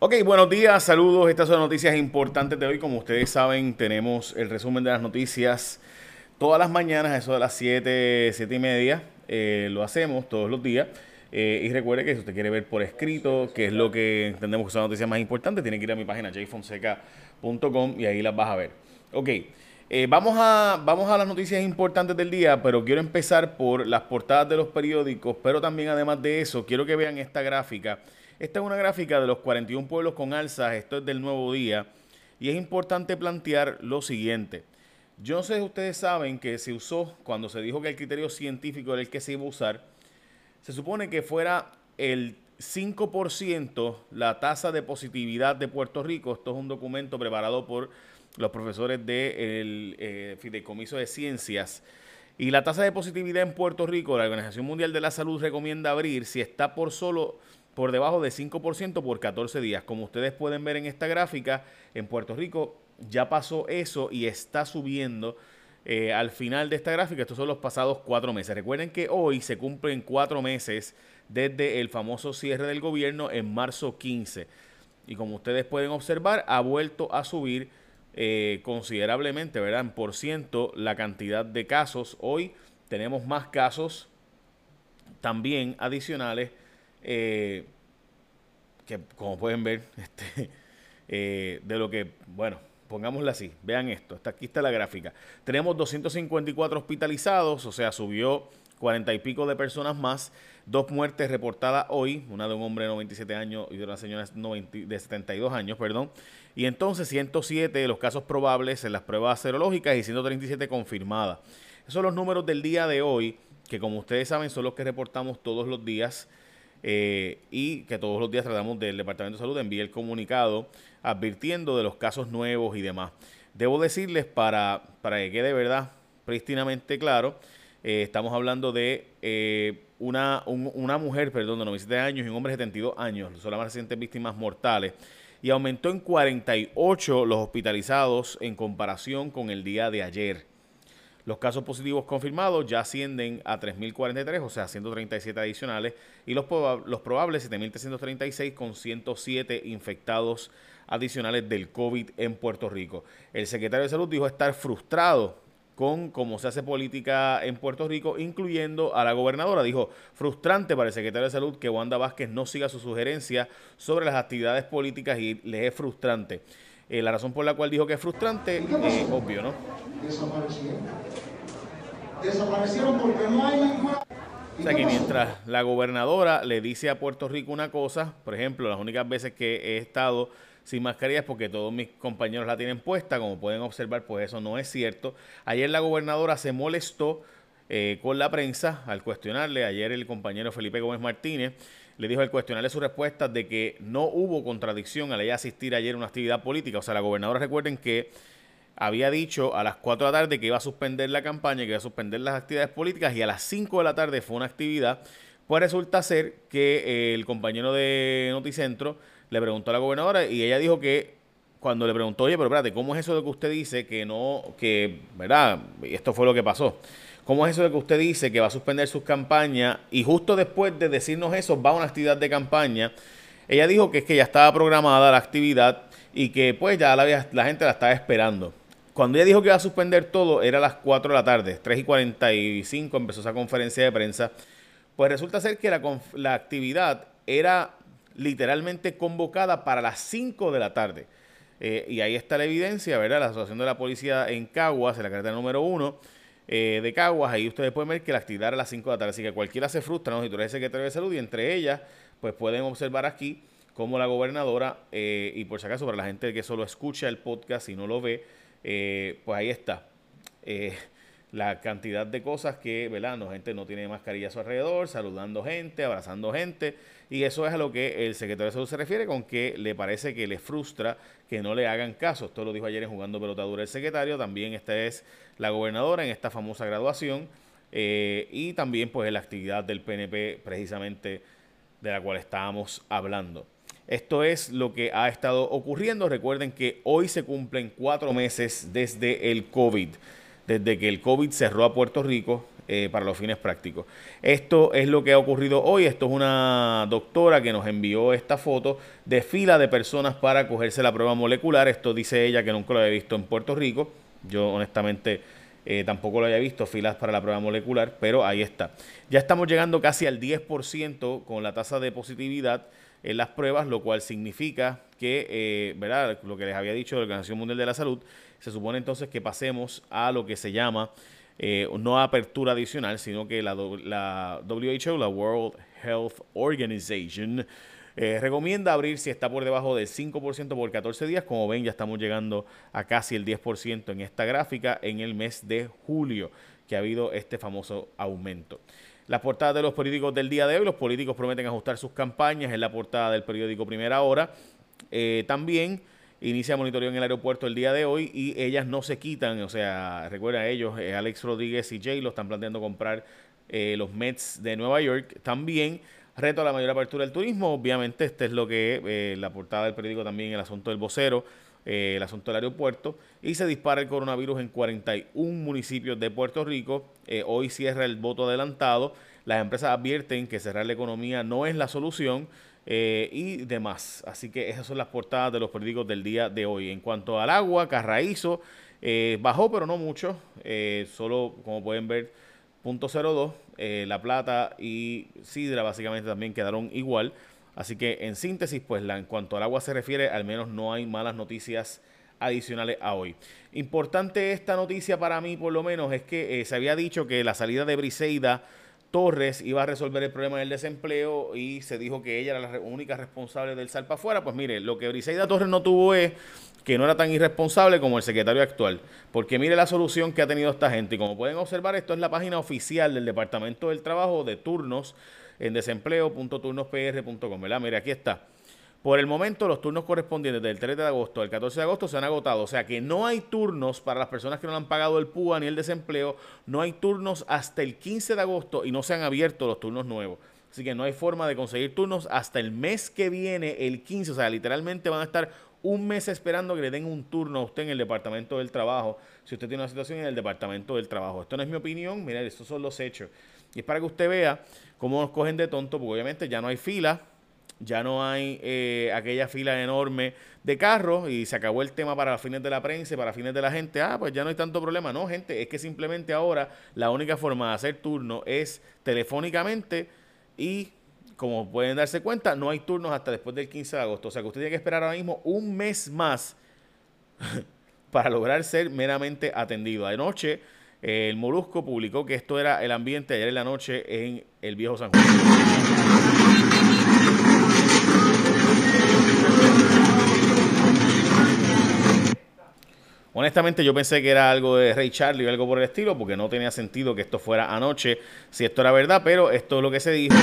Ok, buenos días, saludos. Estas son noticias importantes de hoy. Como ustedes saben, tenemos el resumen de las noticias todas las mañanas, eso de las 7, 7 y media. Eh, lo hacemos todos los días. Eh, y recuerde que si usted quiere ver por escrito qué es lo que entendemos que son las noticias más importantes, tiene que ir a mi página jfonseca.com y ahí las vas a ver. Ok, eh, vamos, a, vamos a las noticias importantes del día, pero quiero empezar por las portadas de los periódicos, pero también además de eso, quiero que vean esta gráfica esta es una gráfica de los 41 pueblos con alzas, esto es del nuevo día, y es importante plantear lo siguiente. Yo no sé si ustedes saben que se usó, cuando se dijo que el criterio científico era el que se iba a usar, se supone que fuera el 5% la tasa de positividad de Puerto Rico. Esto es un documento preparado por los profesores del eh, Fideicomiso de Ciencias. Y la tasa de positividad en Puerto Rico, la Organización Mundial de la Salud recomienda abrir si está por solo por debajo de 5% por 14 días. Como ustedes pueden ver en esta gráfica, en Puerto Rico ya pasó eso y está subiendo. Eh, al final de esta gráfica, estos son los pasados cuatro meses. Recuerden que hoy se cumplen cuatro meses desde el famoso cierre del gobierno en marzo 15. Y como ustedes pueden observar, ha vuelto a subir eh, considerablemente, ¿verdad? En por ciento la cantidad de casos. Hoy tenemos más casos también adicionales eh, que como pueden ver, este, eh, de lo que, bueno, pongámoslo así, vean esto, está, aquí está la gráfica. Tenemos 254 hospitalizados, o sea, subió 40 y pico de personas más, dos muertes reportadas hoy, una de un hombre de 97 años y de una señora de 72 años, perdón, y entonces 107 de los casos probables en las pruebas serológicas y 137 confirmadas. Esos son los números del día de hoy, que como ustedes saben son los que reportamos todos los días eh, y que todos los días tratamos del Departamento de Salud envíe el comunicado advirtiendo de los casos nuevos y demás. Debo decirles para, para que quede verdad prístinamente claro, eh, estamos hablando de eh, una, una mujer, perdón, de 97 años y un hombre de 72 años, son las más recientes víctimas mortales, y aumentó en 48 los hospitalizados en comparación con el día de ayer. Los casos positivos confirmados ya ascienden a 3.043, o sea, 137 adicionales, y los, los probables 7.336 con 107 infectados adicionales del COVID en Puerto Rico. El secretario de Salud dijo estar frustrado con cómo se hace política en Puerto Rico, incluyendo a la gobernadora. Dijo, frustrante para el secretario de Salud que Wanda Vázquez no siga su sugerencia sobre las actividades políticas y le es frustrante. Eh, la razón por la cual dijo que es frustrante, eh, obvio, ¿no? Desaparecieron. Desaparecieron porque no hay ninguna... O sea que mientras la gobernadora le dice a Puerto Rico una cosa, por ejemplo, las únicas veces que he estado sin mascarilla es porque todos mis compañeros la tienen puesta, como pueden observar, pues eso no es cierto. Ayer la gobernadora se molestó eh, con la prensa al cuestionarle, ayer el compañero Felipe Gómez Martínez le dijo al cuestionarle su respuesta de que no hubo contradicción al ella asistir ayer a una actividad política. O sea, la gobernadora recuerden que había dicho a las 4 de la tarde que iba a suspender la campaña, que iba a suspender las actividades políticas y a las 5 de la tarde fue una actividad. Pues resulta ser que eh, el compañero de Noticentro le preguntó a la gobernadora y ella dijo que cuando le preguntó, oye, pero espérate, ¿cómo es eso de que usted dice que no, que, verdad? Esto fue lo que pasó. ¿Cómo es eso de que usted dice que va a suspender sus campañas y justo después de decirnos eso va a una actividad de campaña? Ella dijo que es que ya estaba programada la actividad y que pues ya la, gente la estaba esperando. Cuando ella dijo que iba a suspender todo, era a las 4 de la tarde, 3 y 45 empezó esa conferencia de prensa. Pues resulta ser que la, la actividad era literalmente convocada para las 5 de la tarde. Eh, y ahí está la evidencia, ¿verdad? La Asociación de la Policía en Caguas, en la carretera número 1, eh, de Caguas, ahí ustedes pueden ver que la actividad era a las 5 de la tarde, así que cualquiera se frustra, ¿no? Si tú eres secretario de salud y entre ellas, pues pueden observar aquí cómo la gobernadora, eh, y por si acaso para la gente que solo escucha el podcast y no lo ve, eh, pues ahí está. La cantidad de cosas que, ¿verdad? Gente no tiene mascarilla a su alrededor, saludando gente, abrazando gente. Y eso es a lo que el secretario de Salud se refiere con que le parece que le frustra que no le hagan caso. Esto lo dijo ayer en Jugando Pelotadura el secretario. También esta es la gobernadora en esta famosa graduación. Eh, y también pues la actividad del PNP precisamente de la cual estábamos hablando. Esto es lo que ha estado ocurriendo. Recuerden que hoy se cumplen cuatro meses desde el COVID. Desde que el COVID cerró a Puerto Rico eh, para los fines prácticos. Esto es lo que ha ocurrido hoy. Esto es una doctora que nos envió esta foto de fila de personas para cogerse la prueba molecular. Esto dice ella que nunca lo había visto en Puerto Rico. Yo honestamente eh, tampoco lo había visto, filas para la prueba molecular, pero ahí está. Ya estamos llegando casi al 10% con la tasa de positividad en las pruebas, lo cual significa que, eh, ¿verdad? Lo que les había dicho la Organización Mundial de la Salud, se supone entonces que pasemos a lo que se llama eh, no apertura adicional, sino que la, WHO, la World Health Organization, eh, recomienda abrir si está por debajo del 5% por 14 días. Como ven, ya estamos llegando a casi el 10% en esta gráfica en el mes de julio, que ha habido este famoso aumento. La portada de los políticos del día de hoy, los políticos prometen ajustar sus campañas, en la portada del periódico Primera Hora. Eh, también inicia monitoreo en el aeropuerto el día de hoy y ellas no se quitan, o sea, recuerda ellos, eh, Alex Rodríguez y Jay lo están planteando comprar eh, los Mets de Nueva York. También reto a la mayor apertura del turismo, obviamente este es lo que la portada del periódico también, el asunto del vocero. El asunto del aeropuerto, y se dispara el coronavirus en 41 municipios de Puerto Rico. hoy cierra el voto adelantado. Las empresas advierten que cerrar la economía no es la solución eh, y demás. Así que esas son las portadas de los periódicos del día de hoy. En cuanto al agua, Carraízo eh, bajó, pero no mucho. Eh, solo, como pueden ver, .02. la Plata y Sidra básicamente también quedaron igual. Así que en síntesis, pues en cuanto al agua se refiere, al menos no hay malas noticias adicionales a hoy. Importante esta noticia para mí, por lo menos, es que se había dicho que la salida de Briseida Torres iba a resolver el problema del desempleo y se dijo que ella era la única responsable del sal para afuera. Pues mire, lo que Briseida Torres no tuvo es que no era tan irresponsable como el secretario actual. Porque mire la solución que ha tenido esta gente. Y como pueden observar, esto es la página oficial del Departamento del Trabajo de turnos en desempleo.turnospr.com. ¿verdad? Mire, aquí está. Por el momento, los turnos correspondientes del 3 de agosto al 14 de agosto se han agotado. O sea que no hay turnos para las personas que no han pagado el PUA ni el desempleo. No hay turnos hasta el 15 de agosto y no se han abierto los turnos nuevos. Así que no hay forma de conseguir turnos hasta el mes que viene, el 15. O sea, literalmente van a estar un mes esperando que le den un turno a usted en el Departamento del Trabajo. Si usted tiene una situación en el Departamento del Trabajo. Esto no es mi opinión, mire, estos son los hechos. Y es para que usted vea cómo nos cogen de tonto, porque obviamente ya no hay fila ya no hay eh, aquella fila enorme de carros y se acabó el tema para fines de la prensa, para fines de la gente, ah, pues ya no hay tanto problema. No, gente, es que simplemente ahora la única forma de hacer turno es telefónicamente y como pueden darse cuenta, no hay turnos hasta después del 15 de agosto. O sea que usted tiene que esperar ahora mismo un mes más para lograr ser meramente atendido. Anoche el Molusco publicó que esto era el ambiente ayer en la noche en el viejo San Juan. Honestamente yo pensé que era algo de Ray Charlie o algo por el estilo, porque no tenía sentido que esto fuera anoche, si esto era verdad, pero esto es lo que se dijo.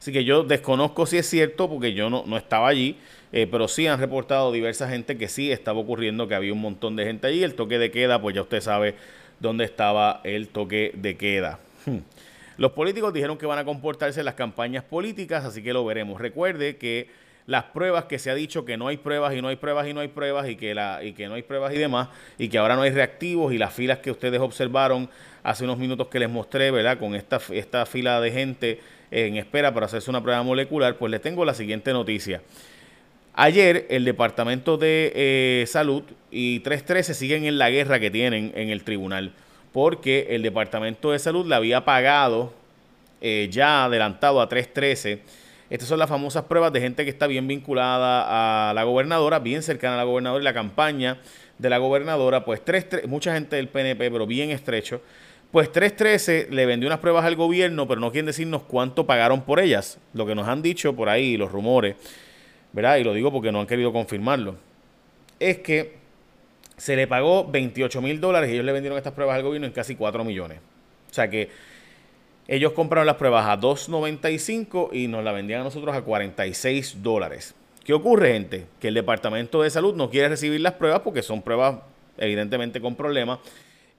Así que yo desconozco si es cierto, porque yo no, no estaba allí, eh, pero sí han reportado diversa gente que sí estaba ocurriendo, que había un montón de gente allí. El toque de queda, pues ya usted sabe dónde estaba el toque de queda. Hmm. Los políticos dijeron que van a comportarse en las campañas políticas, así que lo veremos. Recuerde que las pruebas que se ha dicho que no hay pruebas y no hay pruebas y no hay pruebas y que, la, y que no hay pruebas y demás y que ahora no hay reactivos y las filas que ustedes observaron hace unos minutos que les mostré, ¿verdad? Con esta, esta fila de gente en espera para hacerse una prueba molecular, pues les tengo la siguiente noticia. Ayer el Departamento de eh, Salud y 313 siguen en la guerra que tienen en el tribunal porque el Departamento de Salud le había pagado eh, ya adelantado a 313. Estas son las famosas pruebas de gente que está bien vinculada a la gobernadora, bien cercana a la gobernadora y la campaña de la gobernadora, pues 3, mucha gente del PNP, pero bien estrecho. Pues 313 le vendió unas pruebas al gobierno, pero no quieren decirnos cuánto pagaron por ellas. Lo que nos han dicho por ahí, los rumores, ¿verdad? Y lo digo porque no han querido confirmarlo. Es que se le pagó 28 mil dólares y ellos le vendieron estas pruebas al gobierno en casi 4 millones. O sea que ellos compraron las pruebas a 2.95 y nos la vendían a nosotros a 46 dólares. ¿Qué ocurre, gente? Que el Departamento de Salud no quiere recibir las pruebas porque son pruebas evidentemente con problemas.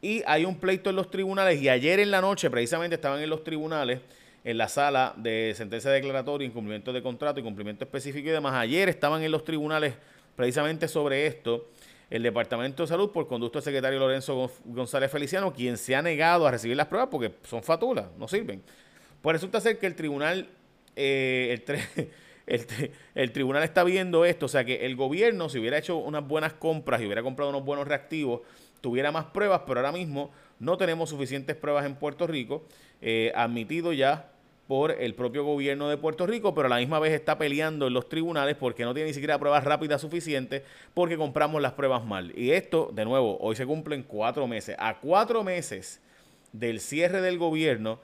Y hay un pleito en los tribunales y ayer en la noche precisamente estaban en los tribunales en la sala de sentencia declaratoria, incumplimiento de contrato, incumplimiento específico y demás. Ayer estaban en los tribunales precisamente sobre esto el Departamento de Salud por conducto del secretario Lorenzo González Feliciano, quien se ha negado a recibir las pruebas porque son fatulas, no sirven. Pues resulta ser que el tribunal, eh, el, el, tribunal está viendo esto, o sea que el gobierno, si hubiera hecho unas buenas compras y hubiera comprado unos buenos reactivos, tuviera más pruebas, pero ahora mismo no tenemos suficientes pruebas en Puerto Rico, eh, admitido ya por el propio gobierno de Puerto Rico, pero a la misma vez está peleando en los tribunales porque no tiene ni siquiera pruebas rápidas suficientes porque compramos las pruebas mal. Y esto, de nuevo, hoy se cumplen cuatro meses. A cuatro meses del cierre del gobierno,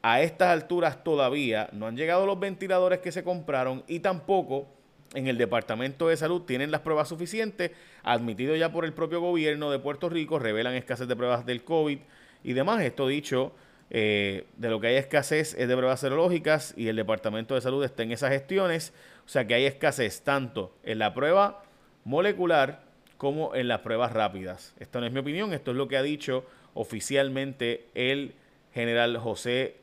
a estas alturas todavía no han llegado los ventiladores que se compraron y tampoco en el Departamento de Salud tienen las pruebas suficientes, admitido ya por el propio gobierno de Puerto Rico, revelan escasez de pruebas del COVID y demás. Esto dicho eh, de lo que hay escasez es de pruebas serológicas y el Departamento de Salud está en esas gestiones. O sea que hay escasez tanto en la prueba molecular como en las pruebas rápidas. Esto no es mi opinión, esto es lo que ha dicho oficialmente el general José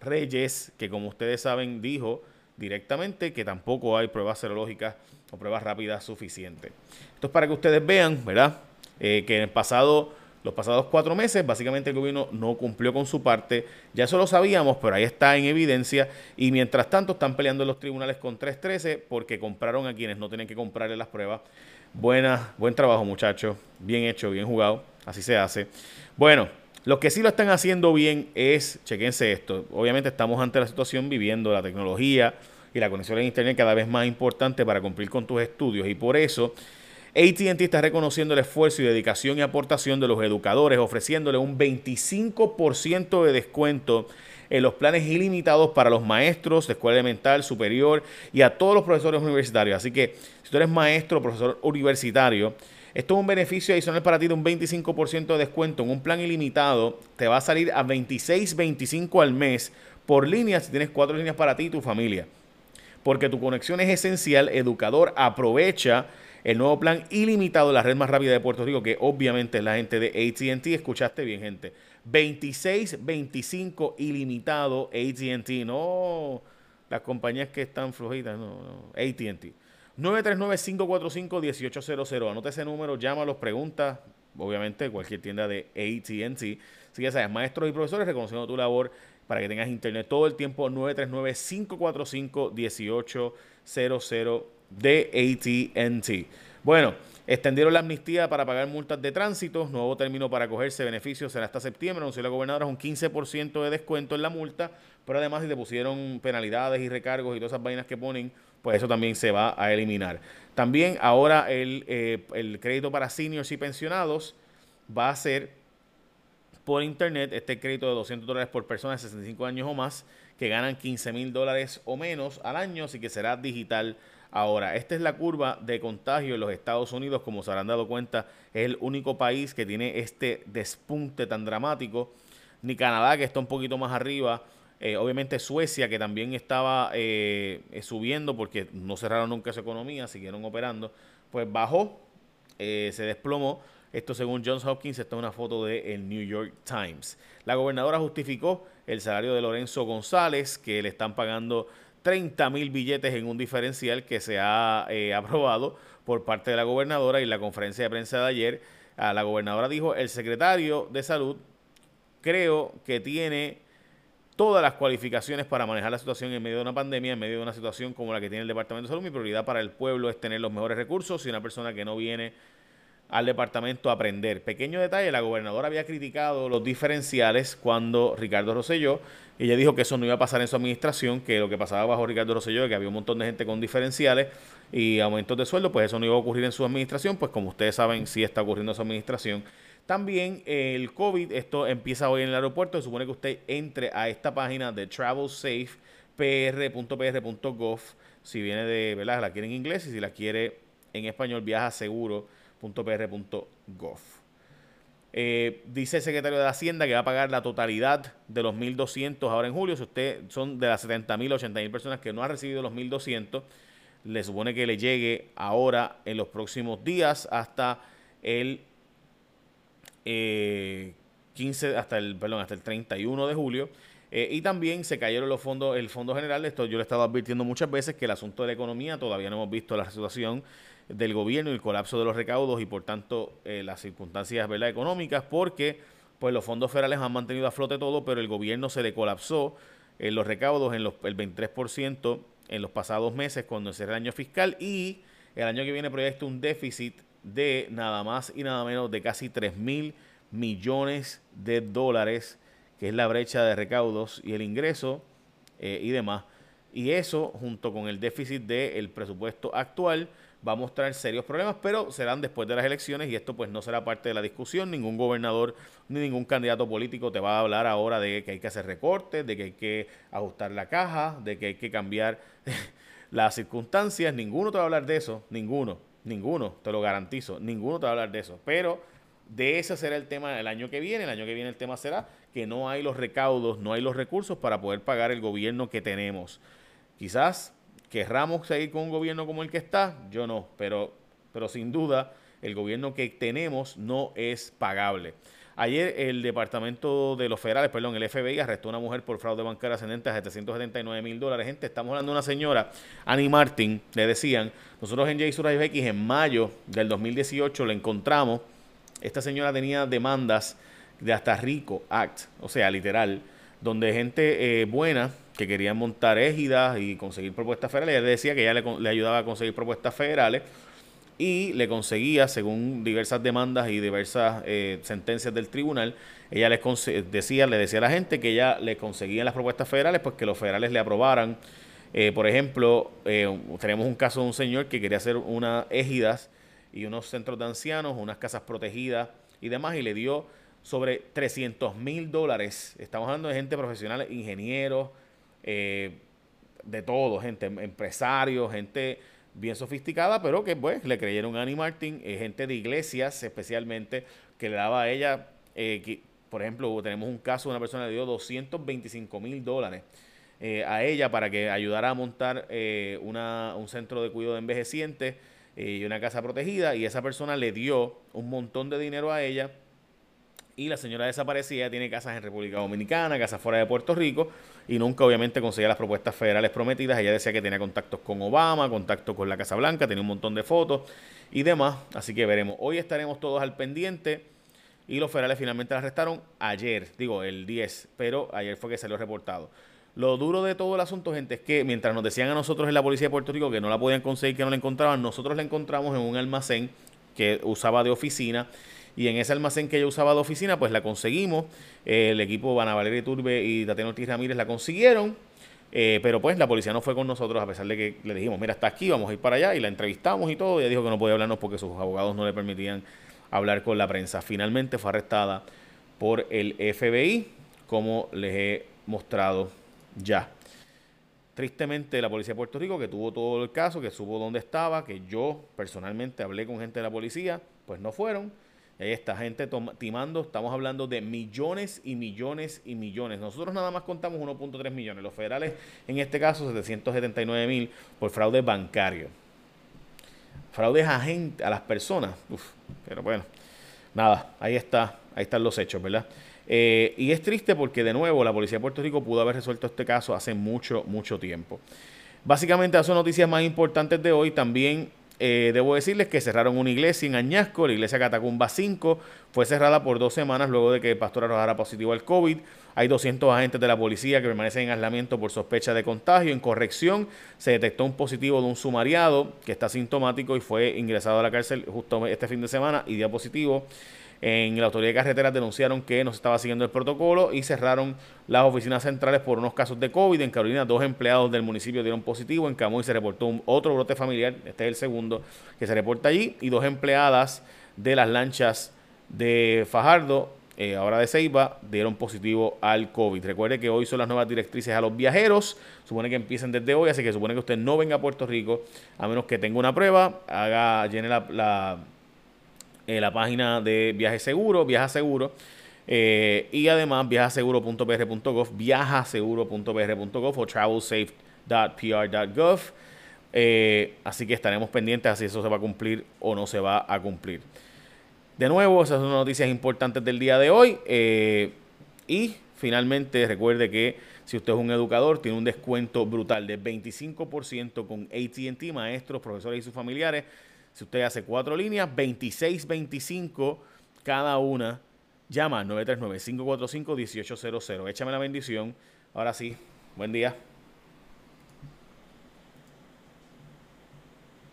Reyes, que como ustedes saben dijo directamente que tampoco hay pruebas serológicas o pruebas rápidas suficientes. Esto es para que ustedes vean, ¿verdad? Eh, que en el pasado los pasados cuatro meses, básicamente el gobierno no cumplió con su parte. Ya eso lo sabíamos, pero ahí está en evidencia. Y mientras tanto están peleando en los tribunales con 313 porque compraron a quienes no tienen que comprarle las pruebas. Buena, buen trabajo, muchachos. Bien hecho, bien jugado. Así se hace. Bueno, los que sí lo están haciendo bien es, chequense esto. Obviamente estamos ante la situación viviendo la tecnología y la conexión a internet cada vez más importante para cumplir con tus estudios. Y por eso ATT está reconociendo el esfuerzo y dedicación y aportación de los educadores, ofreciéndole un 25% de descuento en los planes ilimitados para los maestros de escuela elemental, superior y a todos los profesores universitarios. Así que si tú eres maestro profesor universitario, esto es un beneficio adicional para ti de un 25% de descuento en un plan ilimitado. Te va a salir a 26.25 al mes por línea si tienes cuatro líneas para ti y tu familia. Porque tu conexión es esencial, educador, aprovecha el nuevo plan ilimitado la red más rápida de Puerto Rico, que obviamente es la gente de ATT. Escuchaste bien, gente. 26, 25 ilimitado ATT. No las compañías que están flojitas, no, no. ATT. 939-545-1800. Anota ese número, llámalos, pregunta. Obviamente, cualquier tienda de ATT. Si ya sabes, maestros y profesores reconociendo tu labor para que tengas internet todo el tiempo. 939-545-1800 de ATT. Bueno, extendieron la amnistía para pagar multas de tránsito, nuevo término para cogerse beneficios será hasta septiembre, anunció la gobernadora un 15% de descuento en la multa, pero además si te pusieron penalidades y recargos y todas esas vainas que ponen, pues eso también se va a eliminar. También ahora el, eh, el crédito para seniors y pensionados va a ser por internet, este crédito de 200 dólares por persona de 65 años o más, que ganan 15 mil dólares o menos al año, así que será digital Ahora, esta es la curva de contagio en los Estados Unidos, como se habrán dado cuenta, es el único país que tiene este despunte tan dramático. Ni Canadá, que está un poquito más arriba. Eh, obviamente Suecia, que también estaba eh, subiendo porque no cerraron nunca su economía, siguieron operando, pues bajó, eh, se desplomó. Esto según Johns Hopkins, esta es una foto del New York Times. La gobernadora justificó el salario de Lorenzo González, que le están pagando 30 mil billetes en un diferencial que se ha eh, aprobado por parte de la gobernadora y la conferencia de prensa de ayer. la gobernadora dijo, el secretario de salud creo que tiene todas las cualificaciones para manejar la situación en medio de una pandemia, en medio de una situación como la que tiene el Departamento de Salud. Mi prioridad para el pueblo es tener los mejores recursos y una persona que no viene al departamento aprender. Pequeño detalle, la gobernadora había criticado los diferenciales cuando Ricardo Rosselló, ella dijo que eso no iba a pasar en su administración, que lo que pasaba bajo Ricardo Rosselló, que había un montón de gente con diferenciales y aumentos de sueldo, pues eso no iba a ocurrir en su administración, pues como ustedes saben, sí está ocurriendo en su administración. También el COVID, esto empieza hoy en el aeropuerto, se supone que usted entre a esta página de travelsafepr.pr.gov, si viene de, ¿verdad? La quiere en inglés y si la quiere en español, viaja seguro .pr.gov. Eh, dice el secretario de Hacienda que va a pagar la totalidad de los 1.200 ahora en julio. Si usted son de las 70.000, 80.000 personas que no han recibido los 1.200, le supone que le llegue ahora en los próximos días hasta el 15, eh, hasta el, perdón, hasta el 31 de julio. Eh, y también se cayeron los fondos, el Fondo General, esto yo le he estado advirtiendo muchas veces que el asunto de la economía todavía no hemos visto la situación del gobierno y el colapso de los recaudos y por tanto eh, las circunstancias económicas porque pues los fondos federales han mantenido a flote todo, pero el gobierno se le colapsó en los recaudos en los, el 23% en los pasados meses cuando es el año fiscal y el año que viene proyecta un déficit de nada más y nada menos de casi 3 mil millones de dólares, que es la brecha de recaudos y el ingreso eh, y demás. Y eso, junto con el déficit del presupuesto actual, va a mostrar serios problemas, pero serán después de las elecciones y esto pues no será parte de la discusión. Ningún gobernador ni ningún candidato político te va a hablar ahora de que hay que hacer recortes, de que hay que ajustar la caja, de que hay que cambiar las circunstancias. Ninguno te va a hablar de eso, ninguno, ninguno, te lo garantizo, ninguno te va a hablar de eso. Pero de ese será el tema el año que viene. El año que viene el tema será que no hay los recaudos, no hay los recursos para poder pagar el gobierno que tenemos. Quizás querramos seguir con un gobierno como el que está, yo no, pero, pero sin duda el gobierno que tenemos no es pagable. Ayer el Departamento de los Federales, perdón, el FBI arrestó a una mujer por fraude bancario ascendente a 779 mil dólares. Gente, estamos hablando de una señora, Annie Martin, le decían, nosotros en J X en mayo del 2018 le encontramos, esta señora tenía demandas de hasta Rico Act, o sea, literal, donde gente eh, buena que querían montar égidas y conseguir propuestas federales. Ella decía que ella le, ayudaba a conseguir propuestas federales y le conseguía, según diversas demandas y diversas eh, sentencias del tribunal, ella les decía, le decía a la gente que ella le conseguía las propuestas federales, pues que los federales le aprobaran. Eh, por ejemplo, eh, tenemos un caso de un señor que quería hacer unas égidas y unos centros de ancianos, unas casas protegidas y demás, y le dio sobre 300 mil dólares. Estamos hablando de gente profesional, ingenieros, eh, de todo, gente, empresarios, gente bien sofisticada, pero que pues le creyeron a Annie Martin, eh, gente de iglesias especialmente, que le daba a ella, eh, por ejemplo, tenemos un caso de una persona que le dio 225 mil dólares a ella para que ayudara a montar una, un centro de cuidado de envejecientes y una casa protegida, y esa persona le dio un montón de dinero a ella y la señora desaparecida tiene casas en República Dominicana, casas fuera de Puerto Rico y nunca obviamente conseguía las propuestas federales prometidas. Ella decía que tenía contactos con Obama, contactos con la Casa Blanca, tenía un montón de fotos y demás. Así que veremos. Hoy estaremos todos al pendiente y los federales finalmente la arrestaron ayer, digo el 10, pero ayer fue que salió reportado. Lo duro de todo el asunto, gente, es que mientras nos decían a nosotros en la policía de Puerto Rico que no la podían conseguir, que no la encontraban, nosotros la encontramos en un almacén que usaba de oficina y en ese almacén que ella usaba de oficina, pues la conseguimos. Eh, el equipo Vana Valeria Turbe y Tatiana Ortiz Ramírez la consiguieron. Eh, pero pues la policía no fue con nosotros a pesar de que le dijimos, mira, está aquí, vamos a ir para allá y la entrevistamos y todo. Ella dijo que no podía hablarnos porque sus abogados no le permitían hablar con la prensa. Finalmente fue arrestada por el FBI, como les he mostrado ya. Tristemente, la policía de Puerto Rico, que tuvo todo el caso, que supo dónde estaba, que yo personalmente hablé con gente de la policía, pues no fueron. Está, gente timando, estamos hablando de millones y millones y millones. Nosotros nada más contamos 1.3 millones, los federales en este caso 779 mil por fraude bancario. Fraudes a gente, a las personas. Uf, pero bueno, nada, ahí está, ahí están los hechos, ¿verdad? Eh, y es triste porque de nuevo la policía de Puerto Rico pudo haber resuelto este caso hace mucho, mucho tiempo. Básicamente, esas son noticias más importantes de hoy. También eh, debo decirles que cerraron una iglesia en Añasco, la iglesia Catacumba 5, fue cerrada por dos semanas luego de que el pastor arrojara positivo al COVID. Hay 200 agentes de la policía que permanecen en aislamiento por sospecha de contagio. En corrección, se detectó un positivo de un sumariado que está sintomático y fue ingresado a la cárcel justo este fin de semana y dio positivo. En la autoridad de carreteras denunciaron que no se estaba siguiendo el protocolo y cerraron las oficinas centrales por unos casos de COVID. En Carolina, dos empleados del municipio dieron positivo. En Camuy se reportó otro brote familiar, este es el segundo que se reporta allí, y dos empleadas de las lanchas de Fajardo, eh, ahora de Ceiba, dieron positivo al COVID. Recuerde que hoy son las nuevas directrices a los viajeros. Supone que empiecen desde hoy, así que supone que usted no venga a Puerto Rico a menos que tenga una prueba, haga, llene la eh, la página de Viaje Seguro, Viaja Seguro. Eh, y además viajaseguro.pr.gov, viajaseguro.pr.gov o travelsafe.pr.gov. Eh, así que estaremos pendientes a si eso se va a cumplir o no se va a cumplir. De nuevo, esas son noticias importantes del día de hoy. Y finalmente recuerde que si usted es un educador, tiene un descuento brutal de 25% con ATT, maestros, profesores y sus familiares. Si usted hace cuatro líneas, 2625 cada una. Llama al 939-545-1800. Échame la bendición. Ahora sí, buen día.